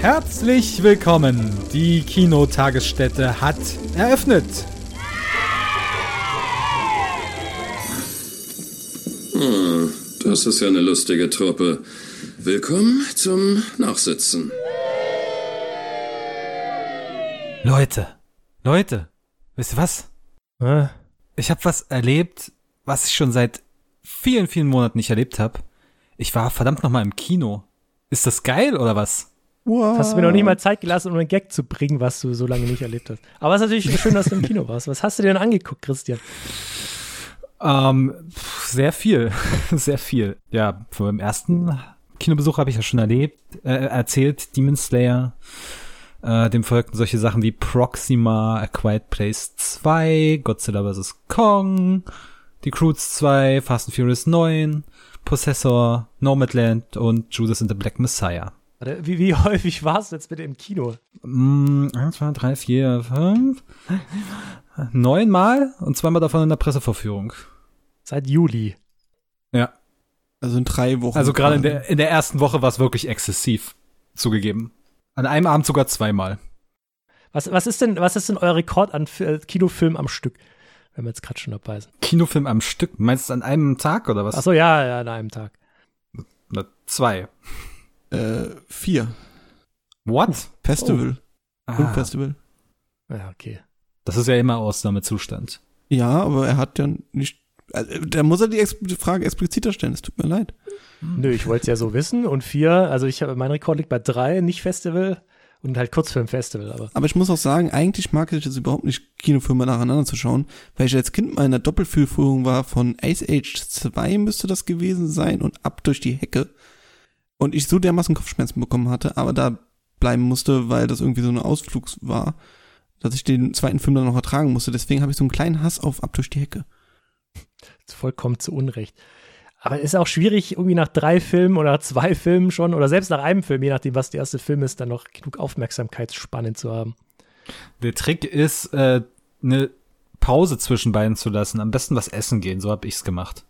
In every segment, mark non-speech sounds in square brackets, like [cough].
Herzlich willkommen. Die Kinotagesstätte hat eröffnet. Hm, das ist ja eine lustige Truppe. Willkommen zum Nachsitzen. Leute, Leute, wisst ihr was? Äh, Ich habe was erlebt, was ich schon seit vielen, vielen Monaten nicht erlebt habe. Ich war verdammt noch mal im Kino. Ist das geil oder was? Das hast du mir noch nicht mal Zeit gelassen, um einen Gag zu bringen, was du so lange nicht erlebt hast. Aber es ist natürlich schön, dass du im Kino warst. Was hast du dir denn angeguckt, Christian? Ähm, sehr viel, [laughs] sehr viel. Ja, von meinem ersten Kinobesuch habe ich ja schon erlebt, äh, erzählt, Demon Slayer. Äh, dem folgten solche Sachen wie Proxima, A Quiet Place 2, Godzilla vs. Kong, Die Croods 2, Fast and Furious 9, Possessor, Nomadland und Judas and the Black Messiah. Warte, Wie, wie [laughs] häufig warst du jetzt bitte im Kino? Mm, eins, zwei, drei, vier, fünf, neunmal und zweimal davon in der Pressevorführung. Seit Juli. Ja. Also in drei Wochen. Also gerade in der, in der ersten Woche war es wirklich exzessiv zugegeben. An einem Abend sogar zweimal. Was, was, ist denn, was ist denn euer Rekord an äh, Kinofilmen am Stück? Wenn wir jetzt gerade schon dabei sind. Kinofilm am Stück. Meinst du an einem Tag oder was? Achso, ja, ja, an einem Tag. Na, zwei. Äh, vier. What? Festival. Ah, Filmfestival. Ja, okay. das ist ja immer Ausnahmezustand. Ja, aber er hat ja nicht. Also, da muss er die, Ex die Frage expliziter stellen. Es tut mir leid. Nö, ich wollte es ja so wissen. Und vier, also ich habe mein Rekord liegt bei drei, nicht Festival und halt Kurzfilmfestival, aber. Aber ich muss auch sagen, eigentlich mag ich es überhaupt nicht, Kinofilme nacheinander zu schauen, weil ich als Kind mal in einer Doppelfühlführung war von Ice Age 2 müsste das gewesen sein und ab durch die Hecke. Und ich so dermaßen Kopfschmerzen bekommen hatte, aber da bleiben musste, weil das irgendwie so eine Ausflug war, dass ich den zweiten Film dann noch ertragen musste. Deswegen habe ich so einen kleinen Hass auf ab durch die Hecke. vollkommen zu Unrecht. Aber es ist auch schwierig, irgendwie nach drei Filmen oder nach zwei Filmen schon oder selbst nach einem Film, je nachdem, was der erste Film ist, dann noch genug Aufmerksamkeitsspanne zu haben. Der Trick ist, äh, eine Pause zwischen beiden zu lassen. Am besten was essen gehen. So habe ich's gemacht.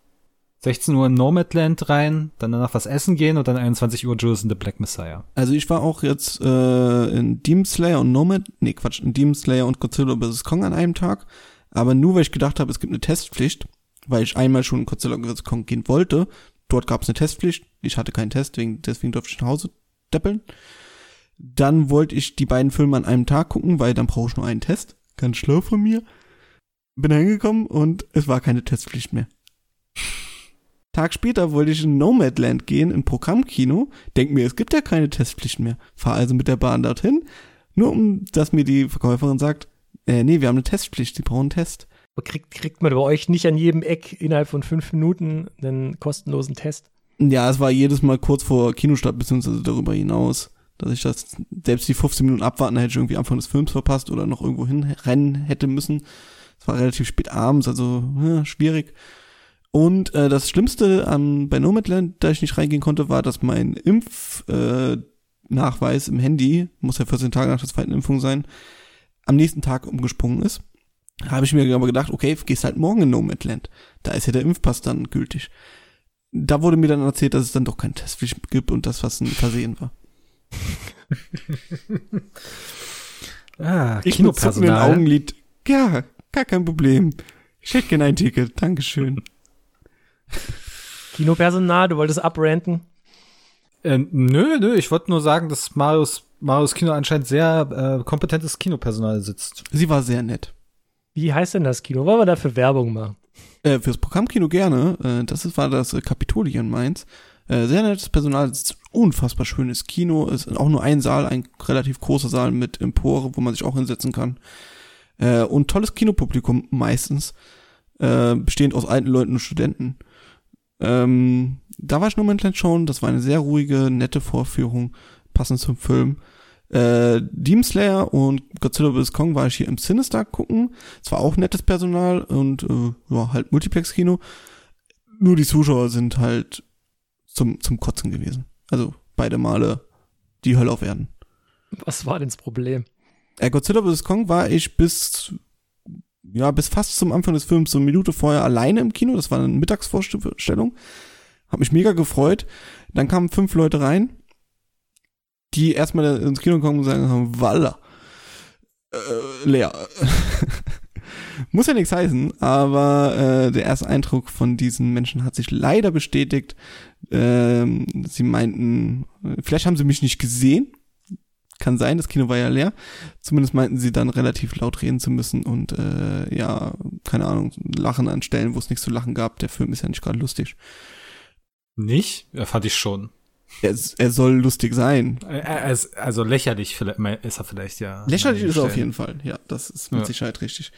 16 Uhr in Nomadland rein, dann danach was essen gehen und dann 21 Uhr Judas and the Black Messiah. Also ich war auch jetzt äh, in Demon Slayer und Nomad, nee Quatsch, in Demon Slayer und Godzilla vs. Kong an einem Tag, aber nur weil ich gedacht habe, es gibt eine Testpflicht, weil ich einmal schon in Godzilla vs. Kong gehen wollte. Dort gab es eine Testpflicht, ich hatte keinen Test, deswegen, deswegen durfte ich nach Hause deppeln. Dann wollte ich die beiden Filme an einem Tag gucken, weil dann brauche ich nur einen Test. Ganz schlau von mir. Bin hingekommen und es war keine Testpflicht mehr. Tag später wollte ich in Nomadland gehen, in Programmkino. Denk mir, es gibt ja keine Testpflicht mehr. Fahr also mit der Bahn dorthin, nur um, dass mir die Verkäuferin sagt, äh, nee, wir haben eine Testpflicht, sie brauchen einen Test. Kriegt, kriegt man bei euch nicht an jedem Eck innerhalb von fünf Minuten einen kostenlosen Test? Ja, es war jedes Mal kurz vor Kinostart, beziehungsweise darüber hinaus, dass ich das, selbst die 15 Minuten abwarten, hätte ich irgendwie Anfang des Films verpasst oder noch irgendwo hinrennen hätte müssen. Es war relativ spät abends, also ja, schwierig. Und äh, das Schlimmste an bei Nomadland, da ich nicht reingehen konnte, war, dass mein Impfnachweis äh, im Handy, muss ja 14 Tage nach der zweiten Impfung sein, am nächsten Tag umgesprungen ist. Habe ich mir aber gedacht, okay, gehst halt morgen in Nomadland. Da ist ja der Impfpass dann gültig. Da wurde mir dann erzählt, dass es dann doch keinen Testpflicht gibt und das, was ein Versehen war. [laughs] Ah, Ich mit zuckenden Augenlid. Ja, gar kein Problem. Ich hätte gerne ein Ticket. Dankeschön. [laughs] Kinopersonal, du wolltest abranten? Äh, nö, nö, ich wollte nur sagen, dass Marius, Marius Kino anscheinend sehr äh, kompetentes Kinopersonal sitzt. Sie war sehr nett. Wie heißt denn das Kino? Wollen wir dafür Werbung machen? Äh, fürs Programmkino gerne. Äh, das ist, war das äh, Kapitol hier in Mainz. Äh, sehr nettes Personal, unfassbar schönes Kino. Es ist auch nur ein Saal, ein relativ großer Saal mit Empore, wo man sich auch hinsetzen kann. Äh, und tolles Kinopublikum meistens. Äh, bestehend aus alten Leuten und Studenten. Ähm, da war ich nur Moment schon. Das war eine sehr ruhige, nette Vorführung, passend zum Film. Äh, Demon Slayer und Godzilla vs. Kong war ich hier im Sinister gucken. Es war auch nettes Personal und äh, ja, halt Multiplex-Kino. Nur die Zuschauer sind halt zum, zum Kotzen gewesen. Also beide Male die Hölle auf Erden. Was war denn das Problem? Äh, Godzilla vs. Kong war ich bis, ja, bis fast zum Anfang des Films, so eine Minute vorher alleine im Kino. Das war eine Mittagsvorstellung. Hab mich mega gefreut. Dann kamen fünf Leute rein. die erstmal ins Kino kommen und sagen, Walla, äh, leer. [laughs] Muss ja nichts heißen, aber äh, der erste Eindruck von diesen Menschen hat sich leider bestätigt. Ähm, sie meinten, äh, vielleicht haben sie mich nicht gesehen. Kann sein, das Kino war ja leer. Zumindest meinten sie dann relativ laut reden zu müssen und äh, ja, keine Ahnung, lachen an Stellen, wo es nichts zu lachen gab. Der Film ist ja nicht gerade lustig. Nicht? Ja, fand ich schon. Er, er soll lustig sein. Äh, Also lächerlich vielleicht, ist er vielleicht, ja. Lächerlich ist er auf jeden Fall, ja, das ist mit Ja. Sicherheit richtig.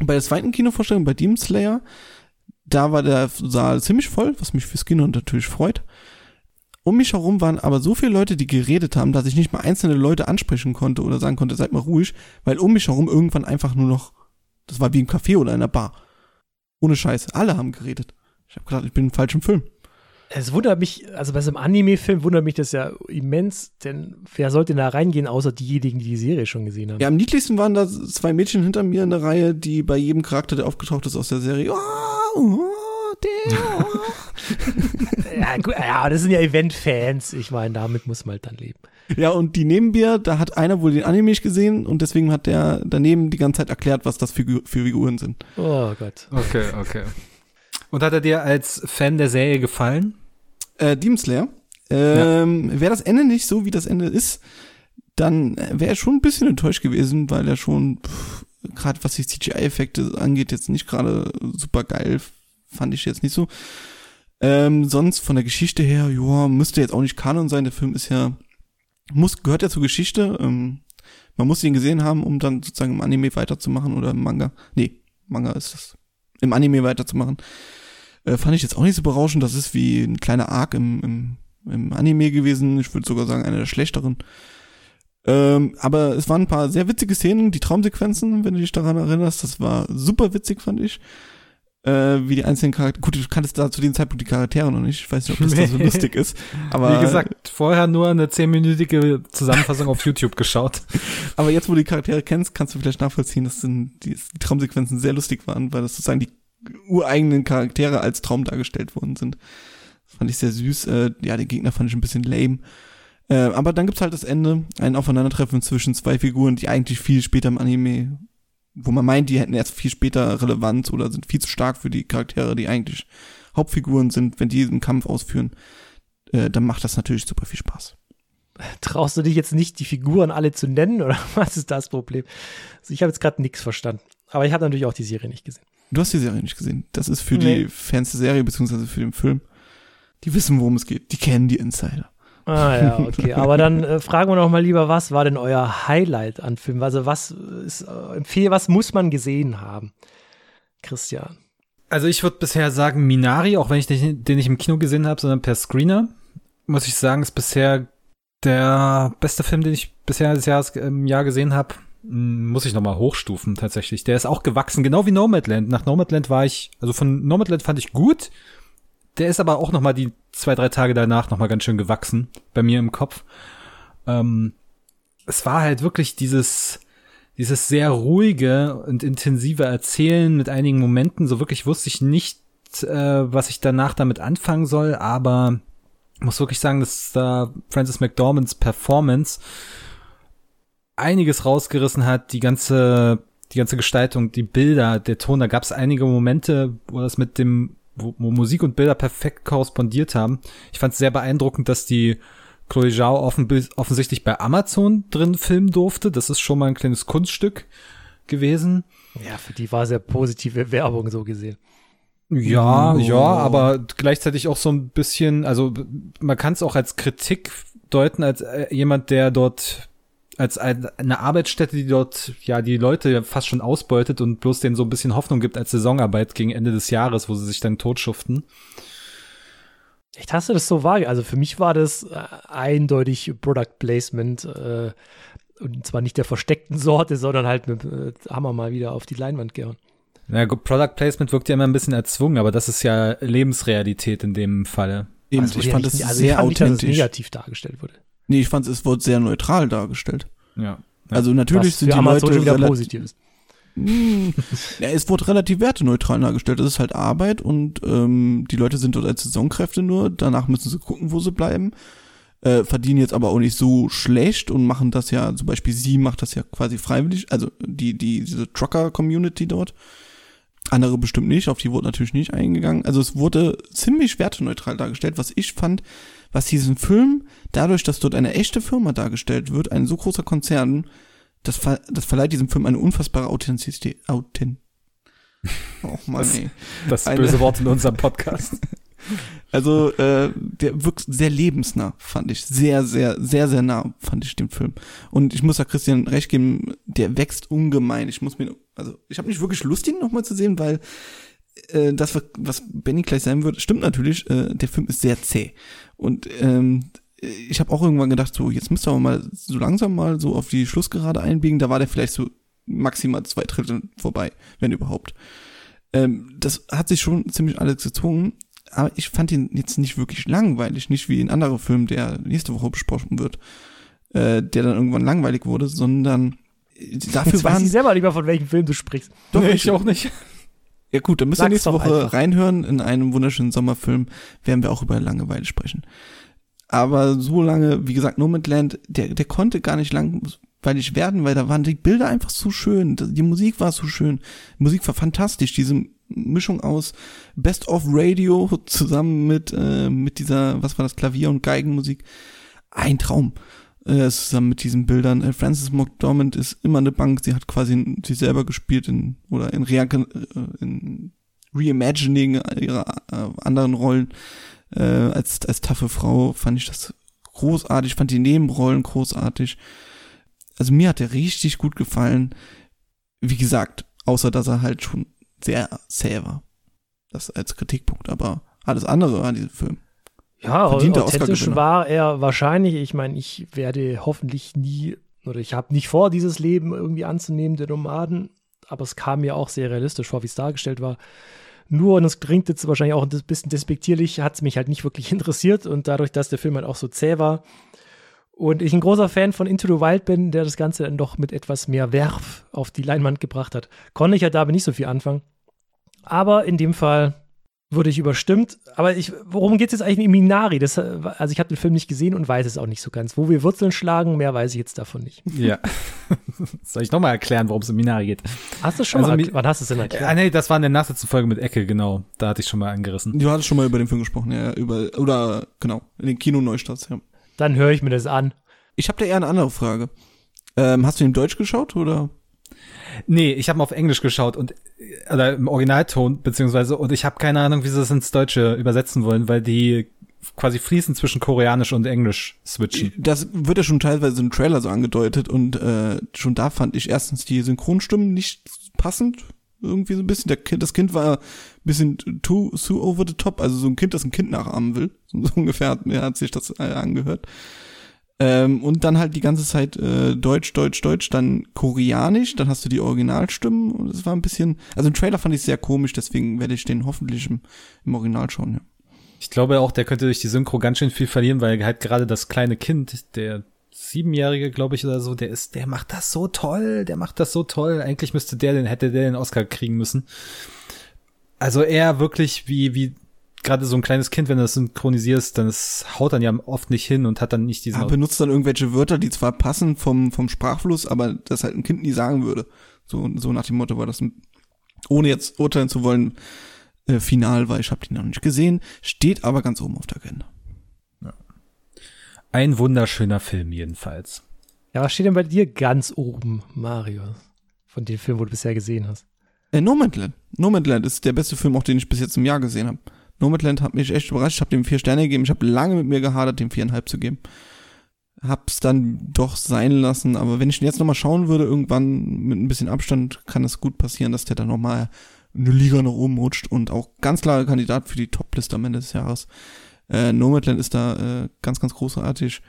Bei der zweiten Kinovorstellung, bei Demon Slayer, da war der Saal ziemlich voll, was mich fürs Kino natürlich freut. Um mich herum waren aber so viele Leute, die geredet haben, dass ich nicht mal einzelne Leute ansprechen konnte oder sagen konnte, seid mal ruhig, weil um mich herum irgendwann einfach nur noch, das war wie im Café oder in einer Bar. Ohne Scheiß, alle haben geredet. Ich habe gedacht, ich bin im falschen Film. Es wundert mich, also bei so einem Anime-Film wundert mich das ja immens, denn wer sollte da reingehen, außer diejenigen, die die Serie schon gesehen haben? Ja, am niedlichsten waren da zwei Mädchen hinter mir in der Reihe, die bei jedem Charakter, der aufgetaucht ist aus der Serie, oh, oh, der, oh. [laughs] Ja, gut, ja, das sind ja Event-Fans. Ich meine, damit muss man halt dann leben. Ja, und die neben mir, da hat einer wohl den Anime nicht gesehen und deswegen hat der daneben die ganze Zeit erklärt, was das für, für Figuren sind. Oh Gott. Okay, okay. Und hat er dir als Fan der Serie gefallen? Äh, Demon Slayer. Ähm, Wäre das Ende nicht so, wie das Ende ist, dann wäre er schon ein bisschen enttäuscht gewesen, weil er schon, gerade was die CGI-Effekte angeht, jetzt nicht gerade super geil, fand ich jetzt nicht so. Ähm, sonst von der Geschichte her, ja, müsste jetzt auch nicht Kanon sein. Der Film ist ja, muss, gehört ja zur Geschichte. Ähm, man muss ihn gesehen haben, um dann sozusagen im Anime weiterzumachen oder im Manga. Nee, Manga ist das. Im Anime weiterzumachen. Äh, fand ich jetzt auch nicht so berauschend. Das ist wie ein kleiner Arc im, im, im Anime gewesen. Ich würde sogar sagen, einer der schlechteren. Ähm, aber es waren ein paar sehr witzige Szenen, die Traumsequenzen, wenn du dich daran erinnerst. Das war super witzig, fand ich. Äh, wie die einzelnen Charaktere. Gut, du kanntest da zu dem Zeitpunkt die Charaktere noch nicht. Ich weiß nicht, ob das da so Nee. lustig ist. Aber Wie gesagt, vorher nur eine zehnminütige Zusammenfassung auf YouTube geschaut. [laughs] Aber jetzt, wo du die Charaktere kennst, kannst du vielleicht nachvollziehen, dass die, die Traumsequenzen sehr lustig waren, weil das sozusagen die ureigenen Charaktere als Traum dargestellt worden sind. Das fand ich sehr süß. Äh, ja, die Gegner fand ich ein bisschen lame. Äh, aber dann gibt's halt das Ende, ein Aufeinandertreffen zwischen zwei Figuren, die eigentlich viel später im Anime, wo man meint, die hätten erst viel später Relevanz oder sind viel zu stark für die Charaktere, die eigentlich Hauptfiguren sind, wenn die einen Kampf ausführen, äh, dann macht das natürlich super viel Spaß. Traust du dich jetzt nicht, die Figuren alle zu nennen oder [laughs] was ist das Problem? Also ich habe jetzt gerade nichts verstanden. Aber ich habe natürlich auch die Serie nicht gesehen. Du hast die Serie nicht gesehen. Das ist für Nee. die Fans der Serie, beziehungsweise für den Film. Die wissen, worum es geht. Die kennen die Insider. Ah ja, okay. Aber dann äh, fragen wir doch mal lieber, was war denn euer Highlight an Filmen? Also was ist äh, empfehl, was muss man gesehen haben? Christian. Also ich würde bisher sagen Minari, auch wenn ich den, den nicht im Kino gesehen habe, sondern per Screener, muss ich sagen, ist bisher der beste Film, den ich bisher des Jahres im Jahr gesehen habe. Muss ich nochmal hochstufen tatsächlich. Der ist auch gewachsen, genau wie Nomadland. Nach Nomadland war ich, also von Nomadland fand ich gut. Der ist aber auch nochmal die zwei, drei Tage danach nochmal ganz schön gewachsen bei mir im Kopf. Ähm, es war halt wirklich dieses, dieses sehr ruhige und intensive Erzählen mit einigen Momenten. So wirklich wusste ich nicht, äh, was ich danach damit anfangen soll, aber muss wirklich sagen, dass da Francis McDormands Performance einiges rausgerissen hat, die ganze, die ganze Gestaltung, die Bilder, der Ton, da gab es einige Momente, wo das mit dem, wo, wo Musik und Bilder perfekt korrespondiert haben. Ich fand es sehr beeindruckend, dass die Chloe Zhao offen, offensichtlich bei Amazon drin filmen durfte. Das ist schon mal ein kleines Kunststück gewesen. Ja, für die war sehr positive Werbung so gesehen. Ja, Oh. ja, aber gleichzeitig auch so ein bisschen, also man kann es auch als Kritik deuten, als äh, jemand, der dort als ein, eine Arbeitsstätte, die dort ja die Leute fast schon ausbeutet und bloß denen so ein bisschen Hoffnung gibt als Saisonarbeit gegen Ende des Jahres, wo sie sich dann totschuften. Echt, hast du das so wahr? Also für mich war das äh, eindeutig Product Placement. Äh, und zwar nicht der versteckten Sorte, sondern halt mit äh, Hammer mal wieder auf die Leinwand gehauen. Na gut, Product Placement wirkt ja immer ein bisschen erzwungen, aber das ist ja Lebensrealität in dem Falle. Also ich fand nicht- das also ich sehr fand nicht, dass es authentisch. negativ dargestellt wurde. Nee, ich fand es wurde sehr neutral dargestellt. Ja. Ja. Also natürlich Was sind die Amazon Leute wieder relativ, positiv ist. [laughs] Hm. ja, es wurde relativ werteneutral dargestellt. Das ist halt Arbeit und ähm, die Leute sind dort als Saisonkräfte nur. Danach müssen sie gucken, wo sie bleiben. äh, verdienen jetzt aber auch nicht so schlecht und machen das ja, zum Beispiel sie macht das ja quasi freiwillig, also die, die, diese Trucker-Community dort. Andere bestimmt nicht, auf die wurde natürlich nicht eingegangen. Also es wurde ziemlich werteneutral dargestellt, was ich fand, was diesen Film, dadurch, dass dort eine echte Firma dargestellt wird, ein so großer Konzern, das, ver das verleiht diesem Film eine unfassbare Authentizität. Authent oh Mann, ey. Das eine, böse Wort in unserem Podcast. [laughs] Also, äh, der wirkt sehr lebensnah, fand ich. Sehr, sehr, sehr, sehr nah, fand ich den Film. Und ich muss da Christian recht geben, der wächst ungemein. Ich muss mir, also, ich habe nicht wirklich Lust, ihn nochmal zu sehen, weil äh, das, was Benny gleich sein wird, stimmt natürlich, äh, der Film ist sehr zäh. Und ähm, ich habe auch irgendwann gedacht, so, jetzt müsste aber mal so langsam mal so auf die Schlussgerade einbiegen. Da war der vielleicht so maximal zwei Drittel vorbei, wenn überhaupt. Ähm, das hat sich schon ziemlich alles gezwungen aber ich fand ihn jetzt nicht wirklich langweilig, nicht wie ein anderer Film, der nächste Woche besprochen wird, äh, der dann irgendwann langweilig wurde, sondern äh, [laughs] dafür jetzt waren. Weiß ich selber nicht mal, von welchem Film du sprichst. Doch, nee, ich auch nicht. [laughs] Ja gut, dann müssen wir nächste Woche einfach. reinhören. In einem wunderschönen Sommerfilm werden wir auch über Langeweile sprechen. Aber so lange, wie gesagt, Nomadland, der, der konnte gar nicht langweilig werden, weil da waren die Bilder einfach so schön. Die Musik war so schön. Die Musik war fantastisch. Diese Mischung aus Best of Radio zusammen mit, äh, mit dieser, was war das, Klavier- und Geigenmusik. Ein Traum. Äh, zusammen mit diesen Bildern. Äh, Frances McDormand ist immer eine Bank. Sie hat quasi sich selber gespielt in, oder in, Re äh, in Reimagining ihrer äh, anderen Rollen. Äh, als, als taffe Frau fand ich das großartig, fand die Nebenrollen großartig. Also mir hat er richtig gut gefallen. Wie gesagt, außer dass er halt schon sehr zäh war. Das als Kritikpunkt, aber alles andere an diesem Film. Ja, authentisch war er wahrscheinlich. Ich meine, ich werde hoffentlich nie oder ich habe nicht vor, dieses Leben irgendwie anzunehmen, der Nomaden, aber es kam mir auch sehr realistisch vor, wie es dargestellt war. Nur, und es klingt jetzt wahrscheinlich auch ein bisschen despektierlich, hat es mich halt nicht wirklich [laughs] interessiert und dadurch, dass der Film halt auch so zäh war und ich ein großer Fan von Into the Wild bin, der das Ganze dann doch mit etwas mehr Werf auf die Leinwand gebracht hat, konnte ich ja halt dabei nicht so viel anfangen. Aber in dem Fall wurde ich überstimmt. Aber ich, worum geht es jetzt eigentlich in Minari? Das, also ich habe den Film nicht gesehen und weiß es auch nicht so ganz. Wo wir Wurzeln schlagen, mehr weiß ich jetzt davon nicht. Ja. [laughs] Soll ich nochmal erklären, worum es in Minari geht? Hast du schon also, mal, wann hast du es denn erklärt? Ah, nee, das war in der nachletzten Folge mit Ecke, genau. Da hatte ich schon mal angerissen. Du hattest schon mal über den Film gesprochen, ja, über, oder, genau, in den Kino-Neustarts, ja. Dann höre ich mir das an. Ich habe da eher eine andere Frage. Ähm, hast du ihn Deutsch geschaut, oder? Nee, ich habe auf Englisch geschaut und oder im Originalton beziehungsweise und ich habe keine Ahnung, wie sie das ins Deutsche übersetzen wollen, weil die quasi fließen zwischen Koreanisch und Englisch switchen. Das wird ja schon teilweise im Trailer so angedeutet und äh, schon da fand ich erstens die Synchronstimmen nicht passend irgendwie so ein bisschen. Der kind, das Kind war ein bisschen too, too over the top, also so ein Kind, das ein Kind nachahmen will. So, ungefähr hat, mir hat sich das äh, angehört. Ähm, und dann halt die ganze Zeit äh, Deutsch, Deutsch, Deutsch, dann Koreanisch, dann hast du die Originalstimmen und es war ein bisschen, also im Trailer fand ich sehr komisch, deswegen werde ich den hoffentlich im, im Original schauen, ja. Ich glaube auch, der könnte durch die Synchro ganz schön viel verlieren, weil halt gerade das kleine Kind, der Siebenjährige, glaube ich, oder so, der ist, der macht das so toll, der macht das so toll. Eigentlich müsste der, den hätte der den Oscar kriegen müssen. Also er wirklich wie, wie gerade so ein kleines Kind, wenn du das synchronisierst, dann es haut dann ja oft nicht hin und hat dann nicht diesen. Ja, benutzt dann irgendwelche Wörter, die zwar passen vom, vom Sprachfluss, aber das halt ein Kind nie sagen würde. So, so nach dem Motto war das, ohne jetzt urteilen zu wollen, äh, final, weil ich habe die noch nicht gesehen, steht aber ganz oben auf der Agenda. Ja. Ein wunderschöner Film jedenfalls. Ja, was steht denn bei dir ganz oben, Mario? Von den Filmen, wo du bisher gesehen hast? Äh, Nomadland. Nomadland ist der beste Film, auch den ich bis jetzt im Jahr gesehen habe. Nomadland hat mich echt überrascht. Ich habe dem vier Sterne gegeben. Ich habe lange mit mir gehadert, dem viereinhalb zu geben. Hab's dann doch sein lassen. Aber wenn ich ihn jetzt nochmal schauen würde, irgendwann mit ein bisschen Abstand, kann es gut passieren, dass der dann nochmal eine Liga nach oben rutscht und auch ganz klarer Kandidat für die Top-Liste am Ende des Jahres. Äh, Nomadland ist da äh, ganz, ganz großartig.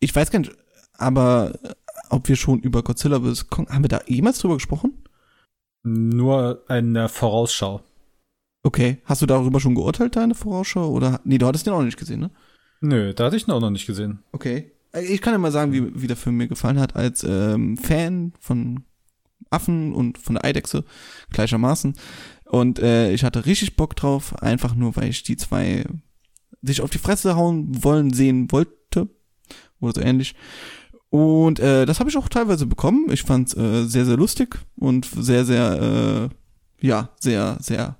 Ich weiß gar nicht, aber äh, ob wir schon über Godzilla vs. Kong, haben wir da jemals drüber gesprochen? Nur eine Vorausschau. Okay, hast du darüber schon geurteilt, deine Vorausschau? Oder, nee, du hattest den auch nicht gesehen, ne? Nö, da hatte ich ihn auch noch nicht gesehen. Okay. Ich kann ja mal sagen, wie, wie der Film mir gefallen hat, als ähm, Fan von Affen und von der Eidechse gleichermaßen. Und äh, ich hatte richtig Bock drauf, einfach nur, weil ich die zwei sich auf die Fresse hauen wollen, sehen wollte. oder so ähnlich. Und äh, das habe ich auch teilweise bekommen. Ich fand es äh, sehr, sehr lustig und sehr, sehr, äh, ja, sehr, sehr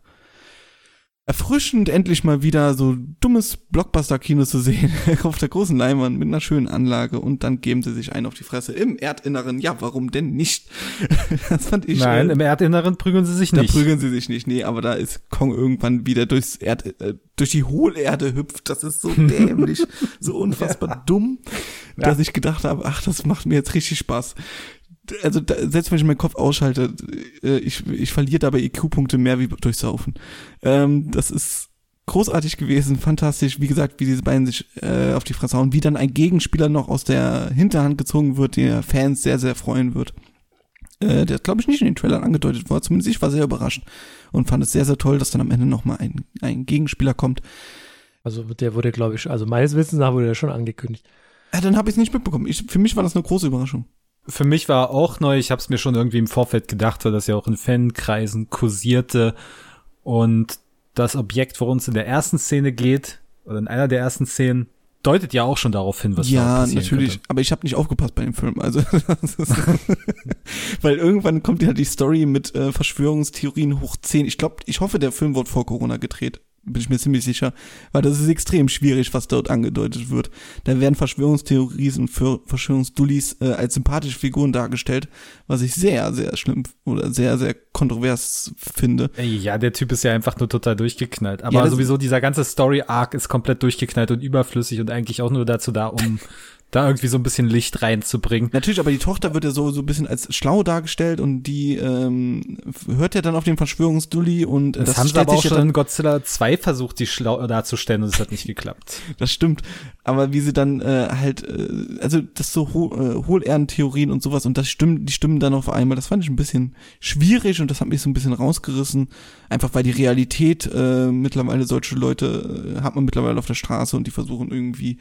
erfrischend, endlich mal wieder so dummes Blockbuster-Kino zu sehen [laughs] auf der großen Leinwand mit einer schönen Anlage und dann geben sie sich einen auf die Fresse im Erdinneren. Ja, warum denn nicht? [laughs] das fand ich. Nein, äh, im Erdinneren prügeln sie sich nicht. Da prügeln sie sich nicht, nee, aber da ist Kong irgendwann wieder durchs Erd, äh, durch die Hohlerde hüpft. Das ist so [laughs] dämlich, so unfassbar ja. dumm, dass ja. ich gedacht habe, ach, das macht mir jetzt richtig Spaß also da, selbst wenn ich meinen Kopf ausschalte, äh, ich, ich verliere dabei IQ-Punkte mehr wie durch Saufen. Ähm, das ist großartig gewesen, fantastisch. Wie gesagt, wie diese beiden sich äh, auf die Fresse hauen, wie dann ein Gegenspieler noch aus der Hinterhand gezogen wird, der Fans sehr, sehr freuen wird. Äh, der glaube ich, nicht in den Trailern angedeutet war. Zumindest ich war sehr überrascht und fand es sehr, sehr toll, dass dann am Ende nochmal ein, ein Gegenspieler kommt. Also der wurde, glaube ich, also meines Wissens nach wurde der schon angekündigt. Ja, dann habe ich es nicht mitbekommen. Ich, für mich war das eine große Überraschung für mich war auch neu, ich habe es mir schon irgendwie im Vorfeld gedacht, weil das ja auch in Fankreisen kursierte. Und das Objekt, worum es in der ersten Szene geht, oder in einer der ersten Szenen, deutet ja auch schon darauf hin, was ja, natürlich. Könnte. Aber ich habe nicht aufgepasst bei dem Film. Also, [laughs] [laughs] weil irgendwann kommt ja die Story mit äh, Verschwörungstheorien hoch 10. Ich glaube, ich hoffe, der Film wird vor Corona gedreht bin ich mir ziemlich sicher, weil das ist extrem schwierig, was dort angedeutet wird. Da werden Verschwörungstheorien und Verschwörungsdullis äh, als sympathische Figuren dargestellt, was ich sehr, sehr schlimm oder sehr, sehr kontrovers finde. Ja, der Typ ist ja einfach nur total durchgeknallt. Aber ja, sowieso dieser ganze Story-Arc ist komplett durchgeknallt und überflüssig und eigentlich auch nur dazu da, um [laughs] da irgendwie so ein bisschen Licht reinzubringen. Natürlich, aber die Tochter wird ja so, so ein bisschen als schlau dargestellt und die ähm, hört ja dann auf den Verschwörungsdulli und äh, das, das haben sie aber auch schon in Godzilla 2 versucht, die schlau darzustellen und es hat nicht geklappt. [laughs] das stimmt. Aber wie sie dann äh, halt, äh, also das so Ho äh, Hohlehrentheorien und sowas und das stimmt, die stimmen dann auf einmal, das fand ich ein bisschen schwierig und das hat mich so ein bisschen rausgerissen. Einfach weil die Realität äh, mittlerweile solche Leute äh, hat man mittlerweile auf der Straße und die versuchen irgendwie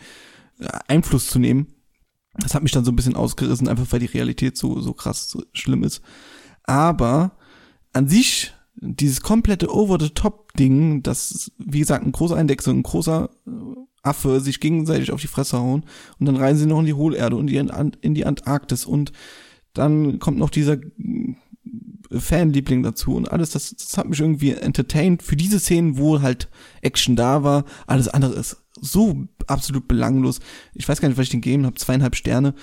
Einfluss zu nehmen. Das hat mich dann so ein bisschen ausgerissen, einfach weil die Realität so, so krass so schlimm ist. Aber an sich, dieses komplette Over-the-Top-Ding, das, wie gesagt, ein großer und ein großer äh, Affe sich gegenseitig auf die Fresse hauen und dann reisen sie noch in die Hohlerde und in die Antarktis und dann kommt noch dieser äh, Fanliebling dazu und alles, das, das hat mich irgendwie entertained für diese Szenen, wo halt Action da war. Alles andere ist so absolut belanglos. Ich weiß gar nicht, was ich den gegeben habe, zweieinhalb Sterne.